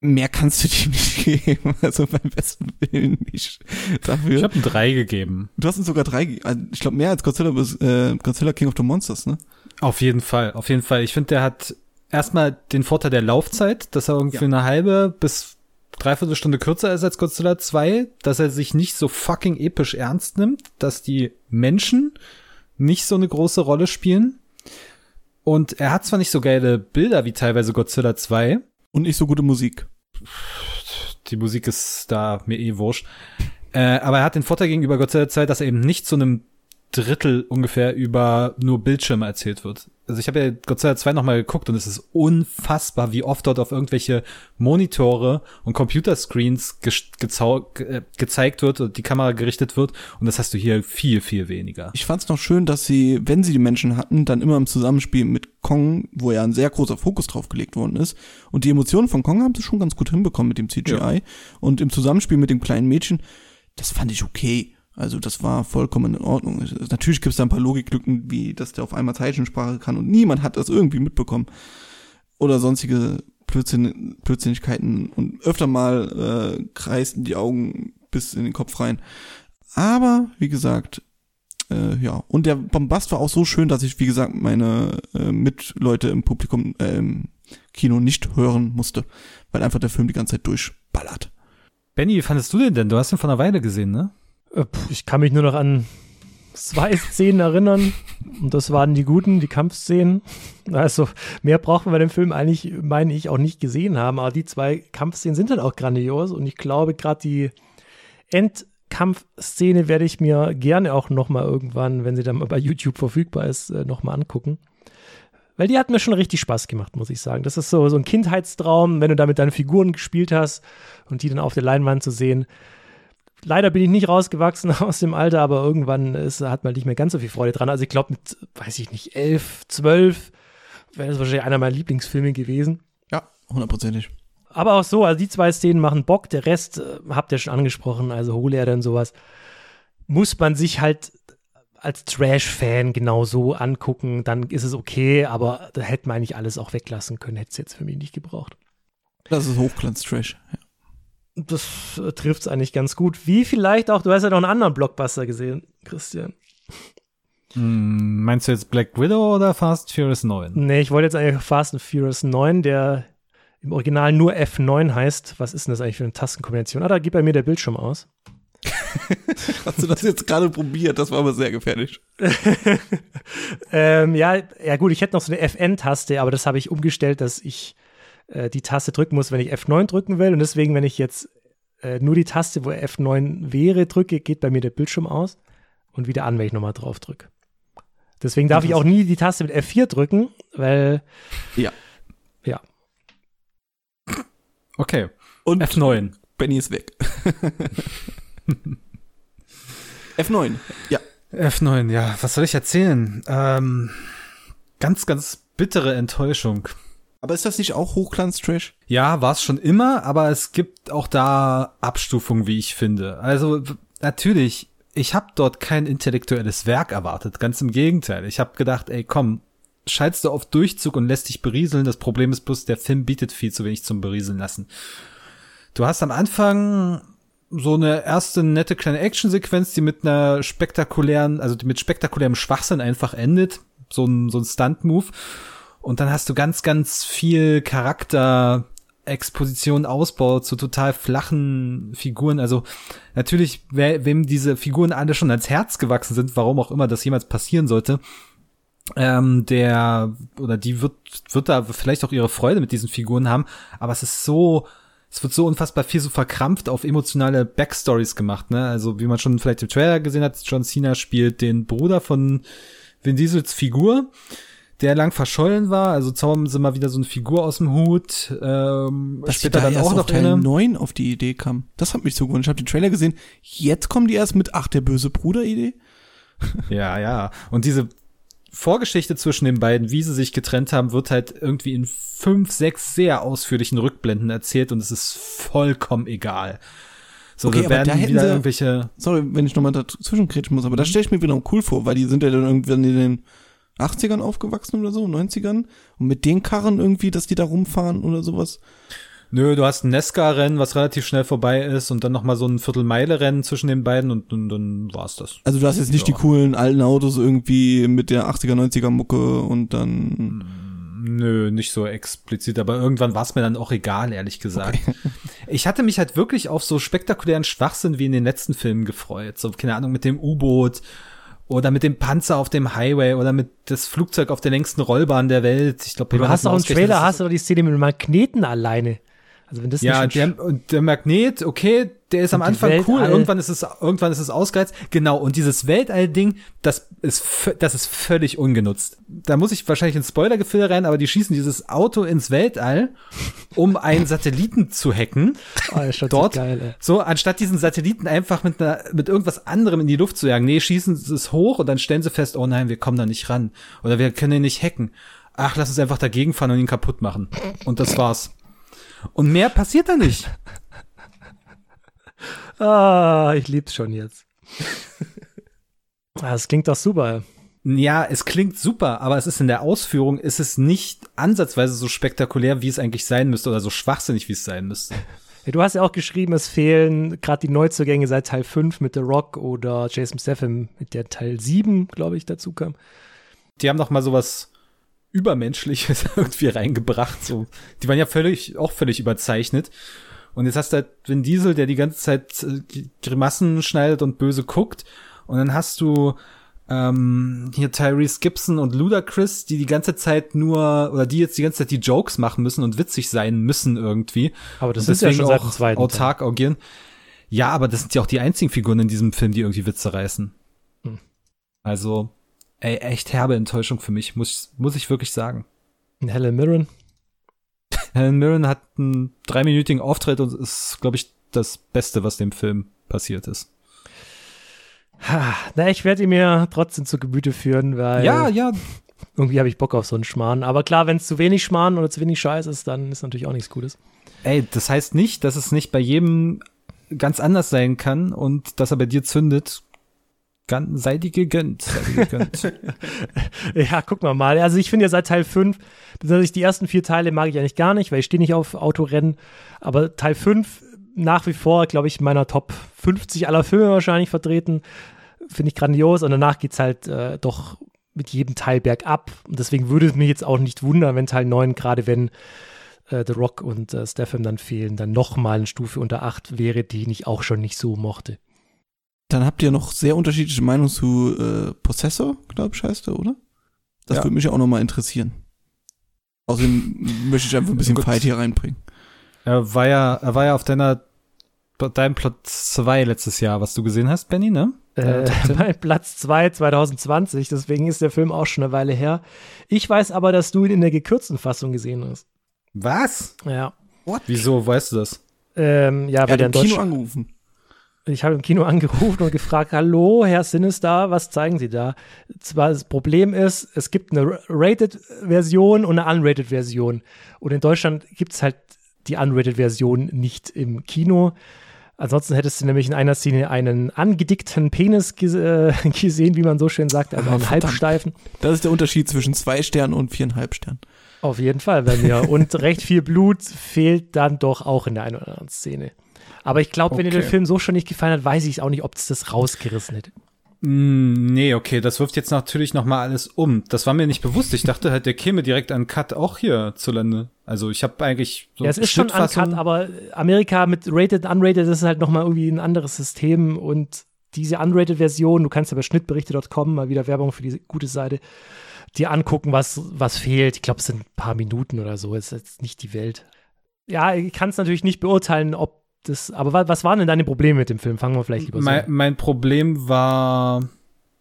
Mehr kannst du [laughs] dem nicht geben, also beim besten Willen nicht. Dafür. Ich habe ein drei gegeben. Du hast uns sogar drei gegeben. Also ich glaube mehr als Godzilla, äh, Godzilla King of the Monsters, ne? Auf jeden Fall, auf jeden Fall. Ich finde, der hat erstmal den Vorteil der Laufzeit, dass er irgendwie ja. eine halbe bis dreiviertel Stunde kürzer ist als Godzilla 2, dass er sich nicht so fucking episch ernst nimmt, dass die Menschen nicht so eine große Rolle spielen und er hat zwar nicht so geile Bilder wie teilweise Godzilla 2. Und nicht so gute Musik. Die Musik ist da mir eh wurscht. Äh, aber er hat den Vorteil gegenüber Godzilla 2, dass er eben nicht zu einem Drittel ungefähr über nur Bildschirme erzählt wird. Also ich habe ja Godzilla 2 nochmal geguckt und es ist unfassbar, wie oft dort auf irgendwelche Monitore und Computerscreens ge ge gezeigt wird und die Kamera gerichtet wird und das hast du hier viel, viel weniger. Ich fand es noch schön, dass sie, wenn sie die Menschen hatten, dann immer im Zusammenspiel mit Kong, wo ja ein sehr großer Fokus drauf gelegt worden ist und die Emotionen von Kong haben sie schon ganz gut hinbekommen mit dem CGI ja. und im Zusammenspiel mit dem kleinen Mädchen, das fand ich okay. Also das war vollkommen in Ordnung. Natürlich gibt es da ein paar Logiklücken, wie dass der auf einmal Zeichensprache kann und niemand hat das irgendwie mitbekommen. Oder sonstige Blödsinn, Blödsinnigkeiten und öfter mal äh, kreisten die Augen bis in den Kopf rein. Aber, wie gesagt, äh, ja. Und der Bombast war auch so schön, dass ich, wie gesagt, meine äh, Mitleute im Publikum, äh, im Kino nicht hören musste, weil einfach der Film die ganze Zeit durchballert. Benny, wie fandest du den denn? Du hast ihn vor einer Weile gesehen, ne? Äh, ich kann mich nur noch an zwei [laughs] Szenen erinnern. Und das waren die guten, die Kampfszenen. Also mehr brauchen wir bei dem Film eigentlich, meine ich, auch nicht gesehen haben. Aber die zwei Kampfszenen sind halt auch grandios. Und ich glaube, gerade die Endkampfszene werde ich mir gerne auch noch mal irgendwann, wenn sie dann mal bei YouTube verfügbar ist, äh, noch mal angucken. Weil die hat mir schon richtig Spaß gemacht, muss ich sagen. Das ist so, so ein Kindheitstraum, wenn du da mit deinen Figuren gespielt hast und die dann auf der Leinwand zu sehen. Leider bin ich nicht rausgewachsen [laughs] aus dem Alter, aber irgendwann ist, hat man nicht mehr ganz so viel Freude dran. Also ich glaube, mit, weiß ich nicht, elf, zwölf wäre das wahrscheinlich einer meiner Lieblingsfilme gewesen. Ja. hundertprozentig. Aber auch so, also die zwei Szenen machen Bock, der Rest äh, habt ihr schon angesprochen, also Hohlerde und sowas. Muss man sich halt als Trash-Fan genau so angucken, dann ist es okay, aber da hätte man eigentlich alles auch weglassen können, hätte es jetzt für mich nicht gebraucht. Das ist Hochglanz-Trash. Ja. Das äh, trifft es eigentlich ganz gut. Wie vielleicht auch, du hast ja noch einen anderen Blockbuster gesehen, Christian. Hm, meinst du jetzt Black Widow oder Fast Furious 9? Nee, ich wollte jetzt eigentlich Fast and Furious 9, der im Original nur F9 heißt. Was ist denn das eigentlich für eine Tastenkombination? Ah, da geht bei mir der Bildschirm aus. [laughs] Hast du das jetzt gerade probiert? Das war aber sehr gefährlich. [laughs] ähm, ja, ja gut, ich hätte noch so eine FN-Taste, aber das habe ich umgestellt, dass ich äh, die Taste drücken muss, wenn ich F9 drücken will. Und deswegen, wenn ich jetzt äh, nur die Taste, wo F9 wäre, drücke, geht bei mir der Bildschirm aus und wieder an, wenn ich nochmal drauf drücke. Deswegen darf ich auch nie die Taste mit F4 drücken, weil. Ja. Ja. Okay. Und F9. Benny ist weg. [laughs] F9, ja. F9, ja. Was soll ich erzählen? Ähm, ganz, ganz bittere Enttäuschung. Aber ist das nicht auch Hochglanz-Trash? Ja, war es schon immer, aber es gibt auch da Abstufungen, wie ich finde. Also natürlich, ich habe dort kein intellektuelles Werk erwartet, ganz im Gegenteil. Ich habe gedacht, ey, komm, schaltst du auf Durchzug und lässt dich berieseln. Das Problem ist bloß, der Film bietet viel zu wenig zum Berieseln lassen. Du hast am Anfang so eine erste nette kleine Actionsequenz, die mit einer spektakulären, also die mit spektakulärem Schwachsinn einfach endet. So ein, so ein Stunt-Move. Und dann hast du ganz, ganz viel Charakter, Exposition, Ausbau zu total flachen Figuren. Also natürlich, wer, wem diese Figuren alle schon ans Herz gewachsen sind, warum auch immer das jemals passieren sollte, ähm, der oder die wird, wird da vielleicht auch ihre Freude mit diesen Figuren haben. Aber es ist so, es wird so unfassbar viel so verkrampft auf emotionale Backstories gemacht, ne? Also wie man schon vielleicht im Trailer gesehen hat, John Cena spielt den Bruder von Vin Diesels Figur, der lang verschollen war. Also zaubern sie mal wieder so eine Figur aus dem Hut. Ähm, Dass später da dann auch noch eine neuen auf die Idee kam. Das hat mich so gewundert. Ich habe den Trailer gesehen. Jetzt kommen die erst mit ach der böse Bruder Idee. [laughs] Ja, ja. Und diese Vorgeschichte zwischen den beiden, wie sie sich getrennt haben, wird halt irgendwie in fünf, sechs sehr ausführlichen Rückblenden erzählt und es ist vollkommen egal. So, okay, werden da hätten wieder sie, irgendwelche. Sorry, wenn ich nochmal dazwischen kretschen muss, aber das stelle ich mir wieder cool vor, weil die sind ja dann irgendwann in den 80ern aufgewachsen oder so, 90ern und mit den Karren irgendwie, dass die da rumfahren oder sowas. Nö, du hast ein Nesca-Rennen, was relativ schnell vorbei ist und dann noch mal so ein Viertelmeile-Rennen zwischen den beiden und, und dann war's das. Also du hast jetzt nicht Ja. die coolen alten Autos irgendwie mit der 80er, 90er Mucke und dann Nö, nicht so explizit, aber irgendwann war es mir dann auch egal, ehrlich gesagt. [laughs] Ich hatte mich halt wirklich auf so spektakulären Schwachsinn wie in den letzten Filmen gefreut. So, keine Ahnung, mit dem U-Boot oder mit dem Panzer auf dem Highway oder mit das Flugzeug auf der längsten Rollbahn der Welt. Ich glaube, Du hast auch im Trailer, hast du doch die Szene mit dem Magneten alleine. Also wenn das Ja, nicht der, und der Magnet, okay, der ist am Und Anfang cool, Weltall- irgendwann ist es, irgendwann ist es ausgereizt. Genau, und dieses Weltall-Ding, das ist, das ist völlig ungenutzt. Da muss ich wahrscheinlich ins Spoiler-Gefilde rein, aber die schießen dieses Auto ins Weltall, um einen Satelliten zu hacken. [laughs] oh, das ist dort. so geil. So, anstatt diesen Satelliten einfach mit einer, mit irgendwas anderem in die Luft zu jagen. Nee, schießen sie es hoch und dann stellen sie fest, oh nein, wir kommen da nicht ran. Oder wir können ihn nicht hacken. Ach, lass uns einfach dagegen fahren und ihn kaputt machen. Und das war's. Und mehr passiert da nicht. [laughs] Ah, ich lieb's schon jetzt. ah, das klingt doch super. Ja, es klingt super, aber es ist in der Ausführung, ist es nicht ansatzweise so spektakulär, wie es eigentlich sein müsste oder so schwachsinnig, wie es sein müsste. Ja, du hast ja auch geschrieben, es fehlen gerade die Neuzugänge seit Teil 5 mit The Rock oder Jason Statham mit der Teil 7, glaube ich, dazu kam. Die haben noch mal sowas Übermenschliches [laughs] irgendwie reingebracht. So, die waren ja völlig, auch völlig überzeichnet. Und jetzt hast du halt Vin Diesel, der die ganze Zeit äh, Grimassen schneidet und böse guckt. Und dann hast du ähm, hier Tyrese Gibson und Ludacris, die die ganze Zeit nur, oder die jetzt die ganze Zeit die Jokes machen müssen und witzig sein müssen irgendwie. Aber das und ist ja schon seit dem zweiten autark agieren. Ja, aber das sind ja auch die einzigen Figuren in diesem Film, die irgendwie Witze reißen. Hm. Also, ey, echt herbe Enttäuschung für mich, muss, muss ich wirklich sagen. Helen Mirren. Helen Mirren hat einen dreiminütigen Auftritt und ist, glaube ich, das Beste, was dem Film passiert ist. Ha, na, ich werde ihn mir trotzdem zu Gemüte führen, weil Ja, ja, irgendwie habe ich Bock auf so einen Schmarrn. Aber klar, wenn es zu wenig Schmarrn oder zu wenig Scheiß ist, dann ist natürlich auch nichts Gutes. Ey, das heißt nicht, dass es nicht bei jedem ganz anders sein kann und dass er bei dir zündet. Ganz, sei die gegönnt, sei die gegönnt. [laughs] ja, guck mal mal. Also ich finde ja seit Teil 5, besonders die ersten vier Teile mag ich eigentlich gar nicht, weil ich stehe nicht auf Autorennen. Aber Teil 5 nach wie vor, glaube ich, in meiner Top 50 aller Filme wahrscheinlich vertreten. Finde ich grandios. Und danach geht's halt äh, doch mit jedem Teil bergab. Und deswegen würde es mich jetzt auch nicht wundern, wenn Teil 9, gerade wenn äh, The Rock und äh, Stephen dann fehlen, dann nochmal eine Stufe unter 8 wäre, die ich auch schon nicht so mochte. Dann habt ihr noch sehr unterschiedliche Meinungen zu äh, Possessor, glaube ich, heißt der, oder? Das Ja. würde mich auch noch mal interessieren. Außerdem [laughs] möchte ich einfach ein bisschen Gut. Fight hier reinbringen. er war ja, er war ja auf deiner, deinem Platz 2 letztes Jahr, was du gesehen hast, Benny, ne? Äh, 10. [laughs] bei Platz 2 2020, deswegen ist der Film auch schon eine Weile her. Ich weiß aber, dass du ihn in der gekürzten Fassung gesehen hast. Was? Ja. Wieso weißt du das? Ähm, ja, Er weil hat der in Kino Deutschland. angerufen. Ich habe im Kino angerufen und gefragt, hallo, Herr Sinister, was zeigen Sie da? Zwar das Problem ist, es gibt eine Rated-Version und eine Unrated-Version. Und in Deutschland gibt es halt die Unrated-Version nicht im Kino. Ansonsten hättest du nämlich in einer Szene einen angedickten Penis äh, [laughs] gesehen, wie man so schön sagt, also einen verdammt. halbsteifen. Das ist der Unterschied zwischen zwei Sternen und viereinhalb Sternen. Auf jeden Fall bei mir. Und recht viel Blut fehlt dann doch auch in der einen oder anderen Szene. Aber ich glaube, wenn dir der. Film so schon nicht gefallen hat, weiß ich auch nicht, ob es das rausgerissen hätte. Mm, nee, okay, das wirft jetzt natürlich noch mal alles um. Das war mir nicht bewusst. Ich dachte halt, der käme direkt an Cut auch hier zu Lande. Also ich habe eigentlich so ja, es ist schon Schnittfassung- uncut, aber Amerika mit Rated, Unrated, das ist halt nochmal irgendwie ein anderes System und diese Unrated-Version, du kannst ja bei schnittberichte.com mal wieder Werbung für diese gute Seite, dir angucken, was, was fehlt. Ich glaube, es sind ein paar Minuten oder so, es ist jetzt nicht die Welt. Ja, ich kann es natürlich nicht beurteilen, ob das, aber wa- was waren denn deine Probleme mit dem Film? Fangen wir vielleicht lieber so mein, an. mein Problem war,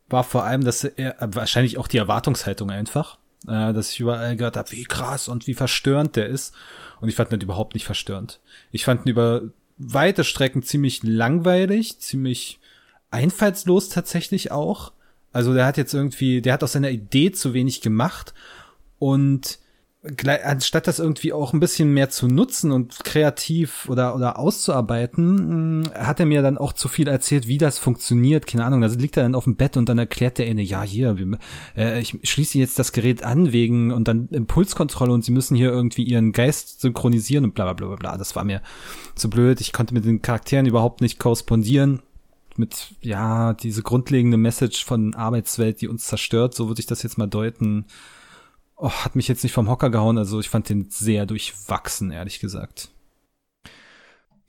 war vor allem, dass er, wahrscheinlich auch die Erwartungshaltung einfach, äh, dass ich überall gehört habe, wie krass und wie verstörend der ist. Und ich fand ihn überhaupt nicht verstörend. Ich fand ihn über weite Strecken ziemlich langweilig, ziemlich einfallslos tatsächlich auch. Also der hat jetzt irgendwie, der hat aus seiner Idee zu wenig gemacht und anstatt das irgendwie auch ein bisschen mehr zu nutzen und kreativ oder oder auszuarbeiten, mh, hat er mir dann auch zu viel erzählt, wie das funktioniert. Keine Ahnung, da liegt er dann auf dem Bett und dann erklärt der eine, ja hier, wir, äh, ich schließe jetzt das Gerät an wegen und dann Impulskontrolle und sie müssen hier irgendwie ihren Geist synchronisieren und bla bla bla bla, bla. Das war mir zu blöd. Ich konnte mit den Charakteren überhaupt nicht korrespondieren mit, ja, diese grundlegende Message von Arbeitswelt, die uns zerstört, so würde ich das jetzt mal deuten. Oh, hat mich jetzt nicht vom Hocker gehauen, also ich fand den sehr durchwachsen, ehrlich gesagt.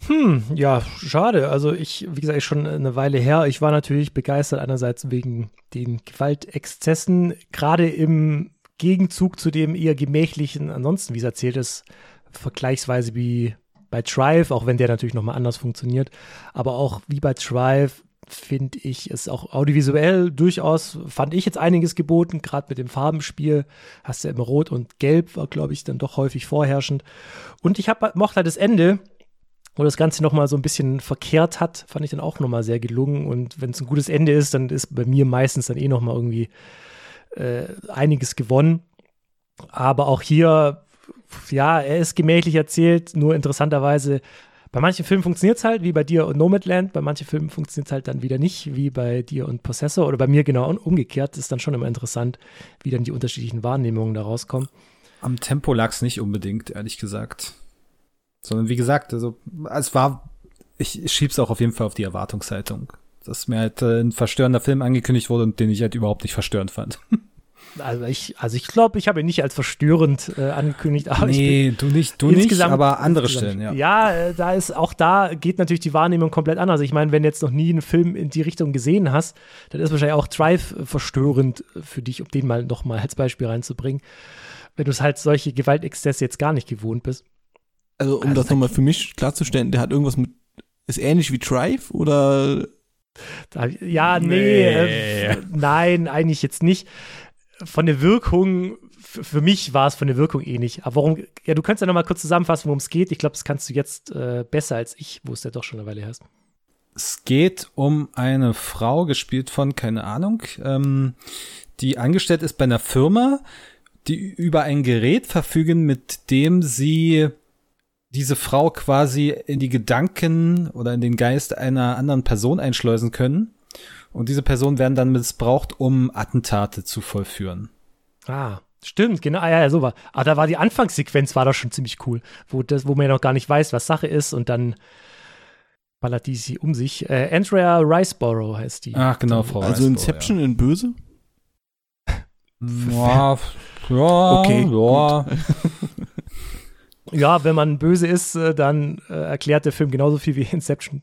Hm, ja, schade. Also ich, wie gesagt, schon eine Weile her. Ich war natürlich begeistert einerseits wegen den Gewaltexzessen, gerade im Gegenzug zu dem eher gemächlichen, ansonsten, wie es erzählt ist, vergleichsweise wie bei Thrive, auch wenn der natürlich nochmal anders funktioniert. Aber auch wie bei Thrive finde ich es auch audiovisuell durchaus, fand ich jetzt einiges geboten, gerade mit dem Farbenspiel. Hast ja immer Rot und Gelb, war, glaube ich, dann doch häufig vorherrschend. Und ich hab, mochte halt das Ende, wo das Ganze nochmal so ein bisschen verkehrt hat, fand ich dann auch nochmal sehr gelungen. Und wenn es ein gutes Ende ist, dann ist bei mir meistens dann eh nochmal irgendwie äh, einiges gewonnen. Aber auch hier, ja, er ist gemächlich erzählt, nur interessanterweise, bei manchen Filmen funktioniert es halt, wie bei dir und Nomadland, bei manchen Filmen funktioniert es halt dann wieder nicht, wie bei dir und Possessor oder bei mir genau umgekehrt. Ist dann schon immer interessant, wie dann die unterschiedlichen Wahrnehmungen da rauskommen. Am Tempo lag's nicht unbedingt, ehrlich gesagt. Sondern wie gesagt, also es war, ich schieb's auch auf jeden Fall auf die Erwartungshaltung. Dass mir halt äh, ein verstörender Film angekündigt wurde und den ich halt überhaupt nicht verstörend fand. [laughs] Also ich, also ich glaube, ich habe ihn nicht als verstörend äh, angekündigt, aber nee, du nicht, du nicht, aber andere Stellen, ja. Ja, äh, da ist auch da geht natürlich die Wahrnehmung komplett anders. Ich meine, wenn du jetzt noch nie einen Film in die Richtung gesehen hast, dann ist wahrscheinlich auch Drive äh, verstörend für dich, um den mal noch mal als Beispiel reinzubringen. Wenn du es halt solche Gewaltexzesse jetzt gar nicht gewohnt bist. Also, um das nochmal für mich klarzustellen, der hat irgendwas mit, ist ähnlich wie Drive oder Da, ja, nee, Nee. Äh, nein, eigentlich jetzt nicht. Von der Wirkung, für mich war es von der Wirkung ähnlich. Aber warum, ja, du kannst ja noch mal kurz zusammenfassen, worum es geht. Ich glaube, das kannst du jetzt äh, besser als ich, wo es ja doch schon eine Weile her ist. Es geht um eine Frau, gespielt von, keine Ahnung, ähm, die angestellt ist bei einer Firma, die über ein Gerät verfügen, mit dem sie diese Frau quasi in die Gedanken oder in den Geist einer anderen Person einschleusen können. Und diese Personen werden dann missbraucht, um Attentate zu vollführen. Ah, stimmt, genau. Ah, ja, ja, so war. Aber da war die Anfangssequenz war doch schon ziemlich cool, wo, das, wo man ja noch gar nicht weiß, was Sache ist und dann ballert die sie um sich. Äh, Andrea Riceborough heißt die. Ach, genau, Frau Also Riceborough, Inception in böse? [laughs] Ja, ja, Okay, ja. Ja, wenn man böse ist, äh, dann äh, erklärt der Film genauso viel wie Inception.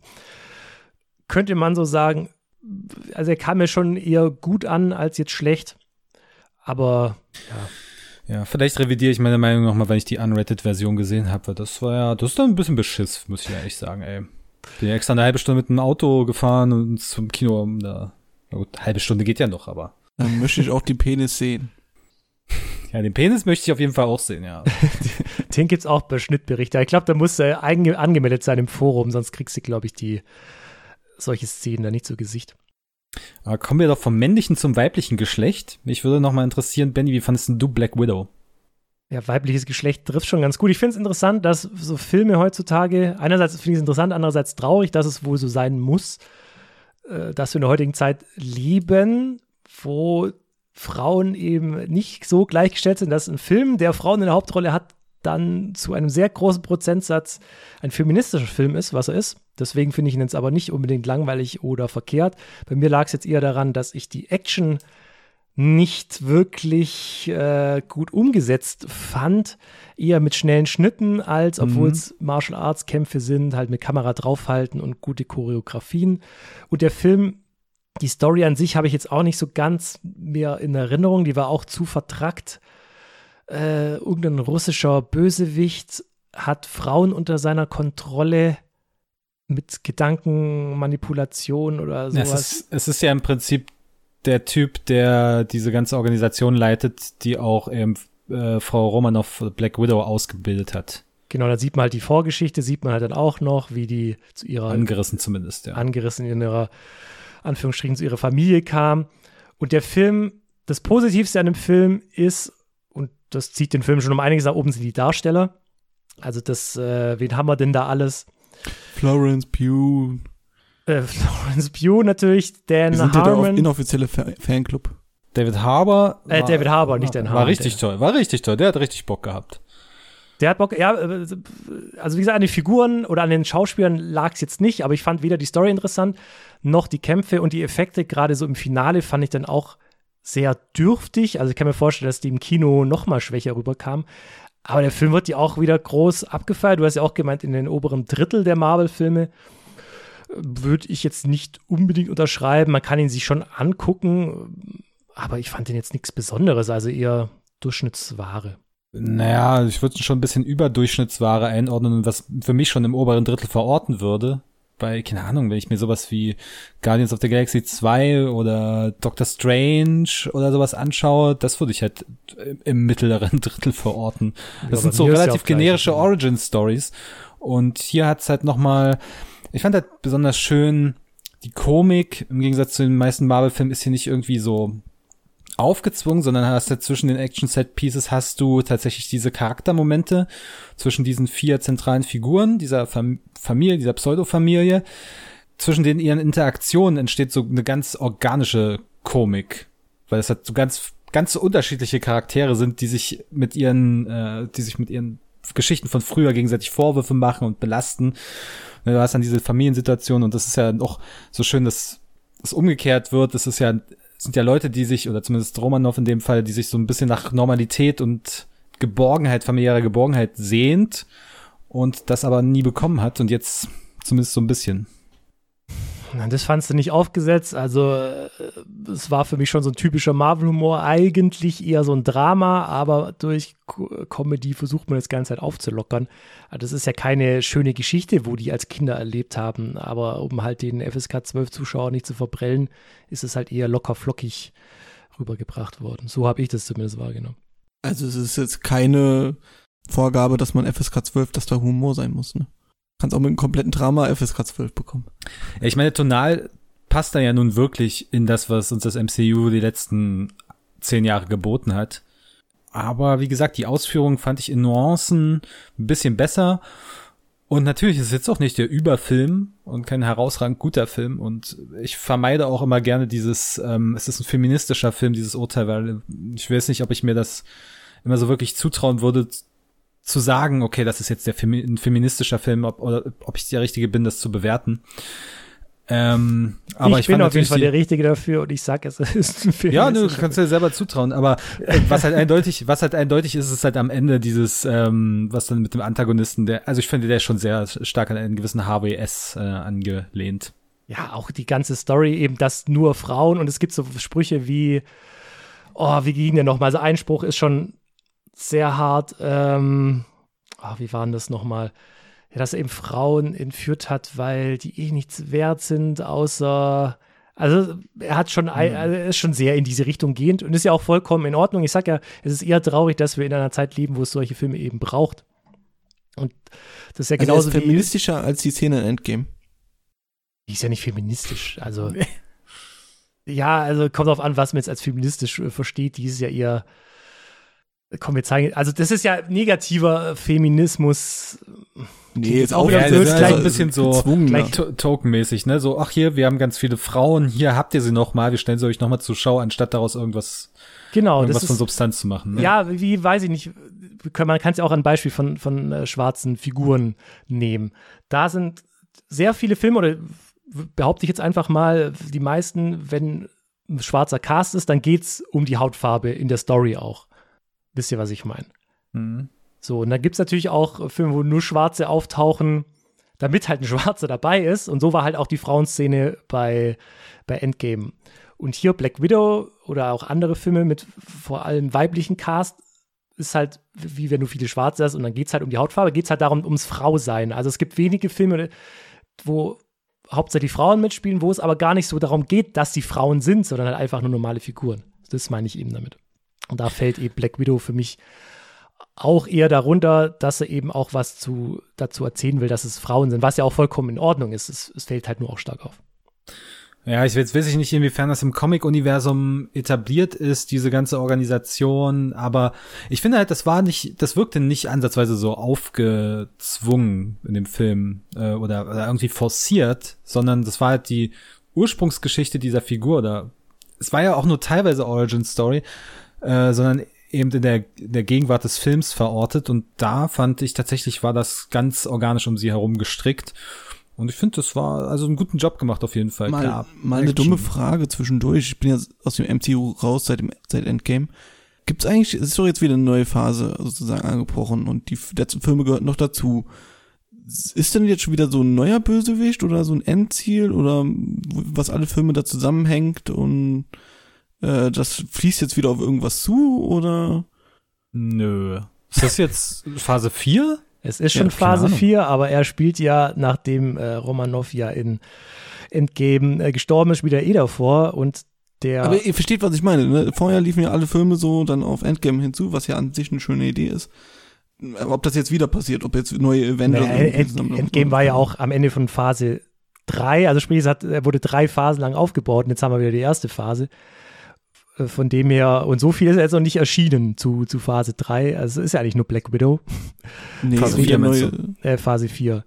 Könnte man so sagen, also er kam mir schon eher gut an als jetzt schlecht. Aber ja, Ja, vielleicht revidiere ich meine Meinung nochmal, wenn ich die Unrated-Version gesehen habe, weil das war ja, das ist dann ein bisschen Beschiss, muss ich ja echt sagen, ey. Bin ja extra eine halbe Stunde mit dem Auto gefahren und zum Kino, um da, na gut, halbe Stunde geht ja noch, aber. Dann möchte ich auch die Penis sehen. [laughs] Ja, den Penis möchte ich auf jeden Fall auch sehen, ja. [laughs] den gibt's auch bei Schnittberichten. Ich glaube, da muss er angemeldet sein im Forum, sonst kriegst du, glaube ich, die solche Szenen da nicht zu Gesicht. Aber kommen wir doch vom männlichen zum weiblichen Geschlecht. Mich würde noch mal interessieren, Benny, wie fandest du Black Widow? Ja, weibliches Geschlecht trifft schon ganz gut. Ich finde es interessant, dass so Filme heutzutage, einerseits finde ich es interessant, andererseits traurig, dass es wohl so sein muss, äh, dass wir in der heutigen Zeit leben, wo Frauen eben nicht so gleichgestellt sind, dass ein Film, der Frauen in der Hauptrolle hat, dann zu einem sehr großen Prozentsatz ein feministischer Film ist, was er ist. Deswegen finde ich ihn jetzt aber nicht unbedingt langweilig oder verkehrt. Bei mir lag es jetzt eher daran, dass ich die Action nicht wirklich äh, gut umgesetzt fand. Eher mit schnellen Schnitten, als obwohl es Martial Arts Kämpfe sind, halt mit Kamera draufhalten und gute Choreografien. Und der Film, die Story an sich habe ich jetzt auch nicht so ganz mehr in Erinnerung. Die war auch zu vertrackt. Äh, irgendein russischer Bösewicht hat Frauen unter seiner Kontrolle mit Gedankenmanipulation oder sowas. es, ist, es ist ja im Prinzip der Typ, der diese ganze Organisation leitet, die auch ähm, äh, Frau Romanoff Black Widow ausgebildet hat. Genau, da sieht man halt die Vorgeschichte, sieht man halt dann auch noch, wie die zu ihrer Angerissen zumindest, ja. angerissen in ihrer Anführungsstrichen zu ihrer Familie kam. Und der Film, das Positivste an dem Film ist, und das zieht den Film schon um einiges nach oben, sind die Darsteller. Also das, äh, wen haben wir denn da alles? Florence Pugh. Äh, [laughs] Florence Pugh natürlich, Dan Wir sind ja der Harmon. inoffizielle Fa Fanclub. David Harbour. Äh, David Harbour, nicht Dan War Harmon, richtig toll, war richtig toll. Der hat richtig Bock gehabt. Der hat Bock, ja, äh, also wie gesagt, an den Figuren oder an den Schauspielern lag es jetzt nicht, aber ich fand weder die Story interessant, noch die Kämpfe und die Effekte, gerade so im Finale, fand ich dann auch sehr dürftig. Also ich kann mir vorstellen, dass die im Kino noch mal schwächer rüberkam. Aber der Film wird ja auch wieder groß abgefeiert. Du hast ja auch gemeint, in den oberen Drittel der Marvel-Filme würde ich jetzt nicht unbedingt unterschreiben. Man kann ihn sich schon angucken, aber ich fand den jetzt nichts Besonderes, also eher Durchschnittsware. Naja, ich würde schon ein bisschen Überdurchschnittsware einordnen, was für mich schon im oberen Drittel verorten würde. Bei, keine Ahnung, wenn ich mir sowas wie Guardians of the Galaxy 2 oder Doctor Strange oder sowas anschaue, das würde ich halt im mittleren [laughs] Drittel verorten. Das Ja, sind so ja relativ gleich, generische ja. Origin-Stories. Und hier hat's halt noch mal, ich fand halt besonders schön, die Komik, im Gegensatz zu den meisten Marvel-Filmen, ist hier nicht irgendwie so aufgezwungen, sondern hast du zwischen den Action-Set-Pieces hast du tatsächlich diese Charaktermomente zwischen diesen vier zentralen Figuren, dieser Fam Familie, dieser Pseudo-Familie. Zwischen den ihren Interaktionen entsteht so eine ganz organische Komik, weil es halt so ganz ganz unterschiedliche Charaktere sind, die sich mit ihren äh, die sich mit ihren Geschichten von früher gegenseitig Vorwürfe machen und belasten. Du hast dann diese Familiensituation und das ist ja auch so schön, dass es umgekehrt wird. Das ist ja sind ja Leute, die sich, oder zumindest Romanov in dem Fall, die sich so ein bisschen nach Normalität und Geborgenheit, familiärer Geborgenheit sehnt und das aber nie bekommen hat und jetzt zumindest so ein bisschen. Das fandst du nicht aufgesetzt. Also, äh, es war für mich schon so ein typischer Marvel-Humor. Eigentlich eher so ein Drama, aber durch Co- Comedy versucht man das Ganze halt aufzulockern. Also Das ist ja keine schöne Geschichte, wo die als Kinder erlebt haben. Aber um halt den FSK 12-Zuschauer nicht zu verprellen, ist es halt eher locker flockig rübergebracht worden. So habe ich das zumindest wahrgenommen. Also es ist jetzt keine Vorgabe, dass man FSK 12, dass da Humor sein muss, ne? Kannst auch mit einem kompletten Drama FSK 12 bekommen. Ja, ich meine, tonal passt da ja nun wirklich in das, was uns das MCU die letzten zehn Jahre geboten hat. Aber wie gesagt, die Ausführung fand ich in Nuancen ein bisschen besser. Und natürlich ist es jetzt auch nicht der Überfilm und kein herausragend guter Film. Und ich vermeide auch immer gerne dieses, ähm, es ist ein feministischer Film, dieses Urteil, weil ich weiß nicht, ob ich mir das immer so wirklich zutrauen würde, zu sagen, okay, das ist jetzt der Femi ein feministischer Film, ob, oder ob ich der Richtige bin, das zu bewerten. Ähm, aber ich, ich bin auf jeden Fall der Richtige dafür und ich sag, es ist ein Film. Ja, du kannst dir selber zutrauen, aber äh, was halt eindeutig, was halt eindeutig ist, ist halt am Ende dieses, ähm, was dann mit dem Antagonisten, der, also ich finde, der ist schon sehr stark an einen gewissen HWS äh, angelehnt. Ja, auch die ganze Story eben, dass nur Frauen und es gibt so Sprüche wie, oh, wie ging der nochmal? Also Einspruch ist schon sehr hart, ähm, oh, wie waren das nochmal? ja, dass er eben Frauen entführt hat, weil die eh nichts wert sind, außer also er hat schon, ein, also er ist schon sehr in diese Richtung gehend und ist ja auch vollkommen in Ordnung. Ich sag ja, es ist eher traurig, dass wir in einer Zeit leben, wo es solche Filme eben braucht. Und das ist ja also genauso ist feministischer als die Szene in Endgame. Die ist ja nicht feministisch. Also ja, also kommt drauf an, was man jetzt als feministisch äh, versteht. Die ist ja eher Komm, wir zeigen. Also, das ist ja negativer Feminismus. Nee, ist auch wieder ja, gleich ein bisschen so to tokenmäßig, ne? So, ach hier, wir haben ganz viele Frauen, hier habt ihr sie noch mal, wir stellen sie euch noch mal zur Schau, anstatt daraus irgendwas, genau, irgendwas das von ist, Substanz zu machen. Ne? Ja, wie weiß ich nicht. Man kann es ja auch ein Beispiel von, von äh, schwarzen Figuren nehmen. Da sind sehr viele Filme, oder behaupte ich jetzt einfach mal, die meisten, wenn ein schwarzer Cast ist, dann geht's um die Hautfarbe in der Story auch. Wisst ihr, was ich meine? Mhm. So, und dann gibt es natürlich auch Filme, wo nur Schwarze auftauchen, damit halt ein Schwarzer dabei ist. Und so war halt auch die Frauenszene bei, bei Endgame. Und hier Black Widow oder auch andere Filme mit vor allem weiblichen Cast ist halt, wie wenn du viele Schwarze hast und dann geht es halt um die Hautfarbe, geht es halt darum, ums Frausein. Also es gibt wenige Filme, wo hauptsächlich Frauen mitspielen, wo es aber gar nicht so darum geht, dass sie Frauen sind, sondern halt einfach nur normale Figuren. Das meine ich eben damit. Und da fällt eben Black Widow für mich auch eher darunter, dass er eben auch was zu, dazu erzählen will, dass es Frauen sind, was ja auch vollkommen in Ordnung ist. Es, es fällt halt nur auch stark auf. Ja, ich jetzt weiß ich nicht, inwiefern das im Comic-Universum etabliert ist, diese ganze Organisation, aber ich finde halt, das war nicht, das wirkte nicht ansatzweise so aufgezwungen in dem Film äh, oder, oder irgendwie forciert, sondern das war halt die Ursprungsgeschichte dieser Figur oder es war ja auch nur teilweise Origin Story, äh, sondern eben in der, in der Gegenwart des Films verortet. Und da fand ich tatsächlich, war das ganz organisch um sie herum gestrickt. Und ich finde, das war also einen guten Job gemacht auf jeden Fall. Mal, Klar, mal eine dumme Frage zwischendurch. Ich bin ja aus dem MCU raus seit dem seit Endgame. Gibt's eigentlich, es ist doch jetzt wieder eine neue Phase sozusagen angebrochen und die letzten Filme gehören noch dazu. Ist denn jetzt schon wieder so ein neuer Bösewicht oder so ein Endziel oder was alle Filme da zusammenhängt und äh, das fließt jetzt wieder auf irgendwas zu oder? Nö. Ist das jetzt Phase 4? Es ist schon Ja, Phase Ahnung. 4, aber er spielt ja, nachdem äh, Romanov ja in Endgame äh, gestorben ist, spielt er eh davor und der. Aber ihr versteht, was ich meine. Ne? Vorher liefen ja alle Filme so dann auf Endgame hinzu, was ja an sich eine schöne Idee ist. Aber ob das jetzt wieder passiert, ob jetzt neue Avengers naja, End. Endgame war ja auch am Ende von Phase 3, also sprich, es hat, er wurde drei Phasen lang aufgebaut und jetzt haben wir wieder die erste Phase. Äh, Von dem her, und so viel ist jetzt noch nicht erschienen zu, zu Phase 3. Also es ist ja eigentlich nur Black Widow, nee, Phase wieder vier meinst neue äh, Phase 4.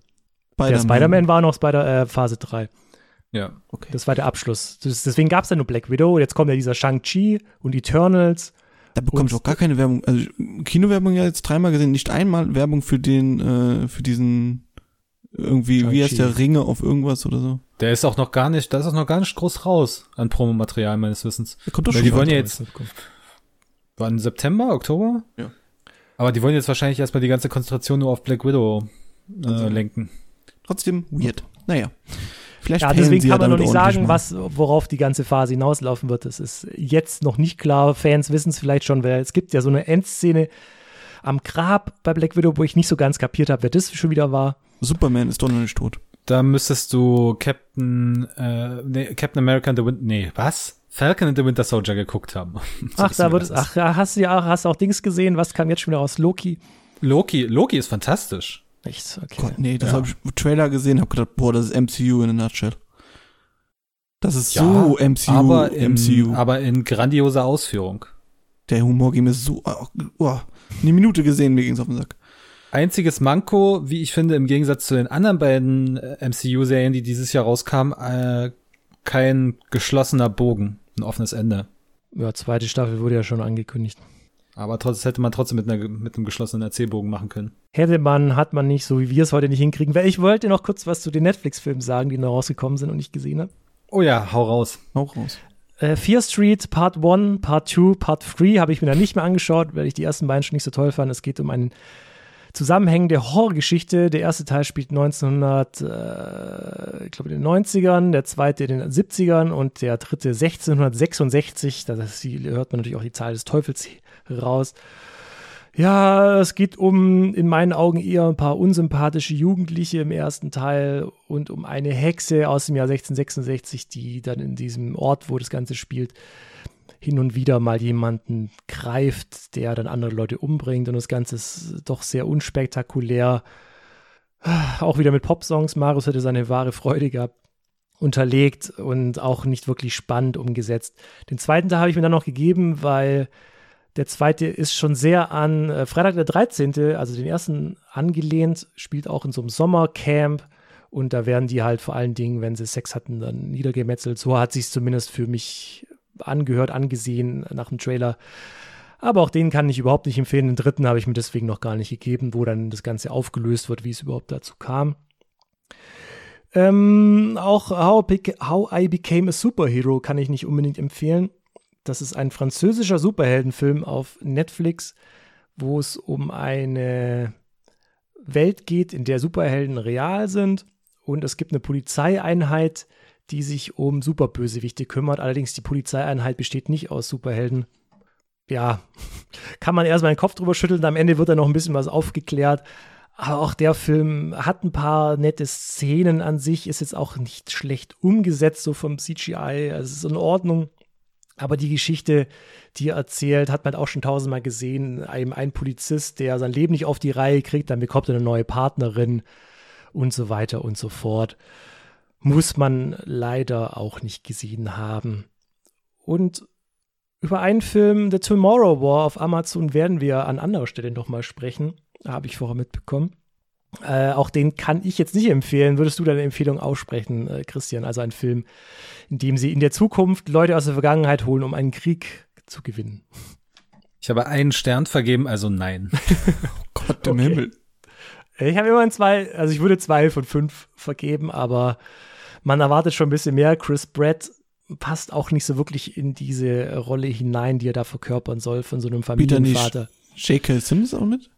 Spider-Man. Der Spider-Man war noch Spider, äh, Phase 3. Ja. Okay. Das war der Abschluss. Das, deswegen gab es ja nur Black Widow. Jetzt kommt ja dieser Shang-Chi und Eternals. Da bekomme ich auch gar keine Werbung. Also Kinowerbung ja jetzt dreimal gesehen, nicht einmal Werbung für den, äh, für diesen irgendwie, wie heißt der Ringe auf irgendwas oder so. Der ist auch noch gar nicht, da ist auch noch gar nicht groß raus an Promomaterial meines Wissens. Der kommt doch Weil schon die wollen ja jetzt, wann September, Oktober? Ja. Aber die wollen jetzt wahrscheinlich erstmal die ganze Konzentration nur auf Black Widow äh, Also. lenken. Trotzdem weird. Naja. Vielleicht Ja, deswegen kann man noch nicht sagen, was, worauf die ganze Phase hinauslaufen wird. Das ist jetzt noch nicht klar. Fans wissen es vielleicht schon, weil es gibt ja so eine Endszene am Grab bei Black Widow, wo ich nicht so ganz kapiert habe, wer das schon wieder war. Superman ist doch noch nicht tot. Da müsstest du Captain, äh, nee, Captain America and the Winter, nee, was? Falcon and the Winter Soldier geguckt haben. [laughs] So Ach, da wir, wird ach, hast du ja auch, hast du auch Dings gesehen? Was kam jetzt schon wieder aus Loki? Loki, Loki ist fantastisch. Nichts, okay. Gott, nee, das Ja. habe ich im Trailer gesehen, habe gedacht, boah, das ist MCU in a nutshell. Das ist Ja, so MCU, aber in, MCU. aber in grandioser Ausführung. Der Humor ging mir so, oh, oh, eine Minute gesehen, mir ging's auf den Sack. Einziges Manko, wie ich finde, im Gegensatz zu den anderen beiden äh, MCU-Serien, die dieses Jahr rauskamen, äh, kein geschlossener Bogen, ein offenes Ende. Ja, zweite Staffel wurde ja schon angekündigt. Aber trotz, hätte man trotzdem mit, einer, mit einem geschlossenen Erzählbogen machen können. Hätte man, hat man nicht, so wie wir es heute nicht hinkriegen. Weil ich wollte noch kurz was zu den Netflix-Filmen sagen, die noch rausgekommen sind und ich gesehen habe. Oh ja, hau raus. Hau raus. Äh, Fear Street Part 1, Part 2, Part 3 habe ich mir dann nicht mehr angeschaut, weil ich die ersten beiden schon nicht so toll fand. Es geht um einen zusammenhängende Horrorgeschichte. Der erste Teil spielt 1900, äh, ich glaube in den 90ern, der zweite in den 70ern und der dritte 1666. Da hört man natürlich auch die Zahl des Teufels raus. Ja, es geht um in meinen Augen eher ein paar unsympathische Jugendliche im ersten Teil und um eine Hexe aus dem Jahr 1666, die dann in diesem Ort, wo das Ganze spielt, hin und wieder mal jemanden greift, der dann andere Leute umbringt und das Ganze ist doch sehr unspektakulär. Auch wieder mit Popsongs. Marius hätte seine wahre Freude gehabt. Unterlegt und auch nicht wirklich spannend umgesetzt. Den zweiten Teil habe ich mir dann noch gegeben, weil der zweite ist schon sehr an äh, Freitag der 13., also den ersten angelehnt, spielt auch in so einem Sommercamp und da werden die halt vor allen Dingen, wenn sie Sex hatten, dann niedergemetzelt. So hat sich zumindest für mich angehört, angesehen nach dem Trailer. Aber auch den kann ich überhaupt nicht empfehlen. Den dritten habe ich mir deswegen noch gar nicht gegeben, wo dann das Ganze aufgelöst wird, wie es überhaupt dazu kam. Ähm, auch How, How I Became a Superhero kann ich nicht unbedingt empfehlen. Das ist ein französischer Superheldenfilm auf Netflix, wo es um eine Welt geht, in der Superhelden real sind und es gibt eine Polizeieinheit, die sich um Superbösewichte kümmert. Allerdings die Polizeieinheit besteht nicht aus Superhelden. Ja, [laughs] kann man erstmal den Kopf drüber schütteln. Am Ende wird da noch ein bisschen was aufgeklärt. Aber auch der Film hat ein paar nette Szenen an sich, ist jetzt auch nicht schlecht umgesetzt, so vom CGI. Also es ist in Ordnung. Aber die Geschichte, die er erzählt, hat man auch schon tausendmal gesehen. Ein, ein Polizist, der sein Leben nicht auf die Reihe kriegt, dann bekommt er eine neue Partnerin und so weiter und so fort muss man leider auch nicht gesehen haben. Und über einen Film, The Tomorrow War auf Amazon, werden wir an anderer Stelle nochmal sprechen. Habe ich vorher mitbekommen. Äh, auch den kann ich jetzt nicht empfehlen. Würdest du deine Empfehlung aussprechen, äh, Christian? Also ein Film, in dem sie in der Zukunft Leute aus der Vergangenheit holen, um einen Krieg zu gewinnen. Ich habe einen Stern vergeben, also nein. [laughs] oh Gott im okay. Himmel. Ich habe immerhin zwei, also ich würde zwei von fünf vergeben, aber man erwartet schon ein bisschen mehr. Chris Pratt passt auch nicht so wirklich in diese Rolle hinein, die er da verkörpern soll von so einem Familienvater. J.K. Simmons auch mit?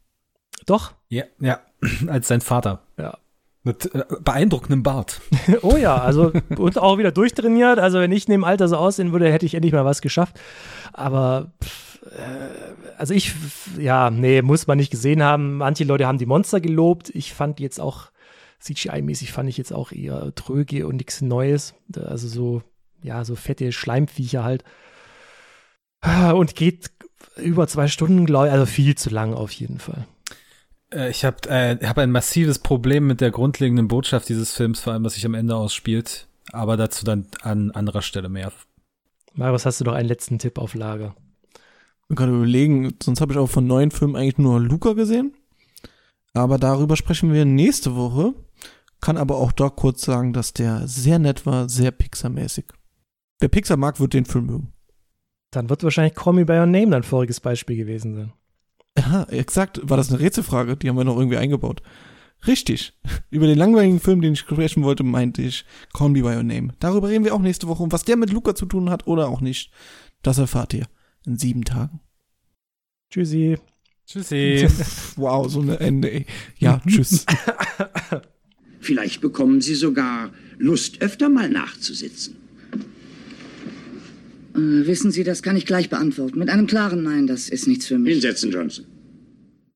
Doch. Ja, ja, [clears throat] als sein Vater. Ja. Mit äh, beeindruckendem Bart. [laughs] oh ja, also und auch wieder durchtrainiert. Also wenn ich in dem Alter so aussehen würde, hätte ich endlich mal was geschafft. Aber pff, äh, also ich, ja, nee, muss man nicht gesehen haben. Manche Leute haben die Monster gelobt. Ich fand jetzt auch CGI-mäßig fand ich jetzt auch eher tröge und nichts Neues. Also so, ja, so fette Schleimviecher halt. Und geht über zwei Stunden, glaube ich, also viel zu lang auf jeden Fall. Äh, ich habe äh, hab ein massives Problem mit der grundlegenden Botschaft dieses Films, vor allem was sich am Ende ausspielt, aber dazu dann an anderer Stelle mehr. Marius, hast du noch einen letzten Tipp auf Lager? Ich kann überlegen, sonst habe ich auch von neuen Filmen eigentlich nur Luca gesehen. Aber darüber sprechen wir nächste Woche. Kann aber auch da kurz sagen, dass der sehr nett war, sehr Pixar-mäßig. Wer Pixar mag, wird den Film mögen. Dann wird wahrscheinlich Call Me By Your Name dein voriges Beispiel gewesen sein. Ja, exakt. War das eine Rätselfrage? Die haben wir noch irgendwie eingebaut. Richtig. [laughs] Über den langweiligen Film, den ich sprechen wollte, meinte ich Call Me By Your Name. Darüber reden wir auch nächste Woche. Und was der mit Luca zu tun hat oder auch nicht, das erfahrt ihr in sieben Tagen. Tschüssi. Tschüssi. [laughs] wow, so eine Ende, ey. Ja, [laughs] tschüss. Vielleicht bekommen Sie sogar Lust, öfter mal nachzusitzen. Äh, wissen Sie, das kann ich gleich beantworten. Mit einem klaren Nein, das ist nichts für mich. Hinsetzen, Johnson.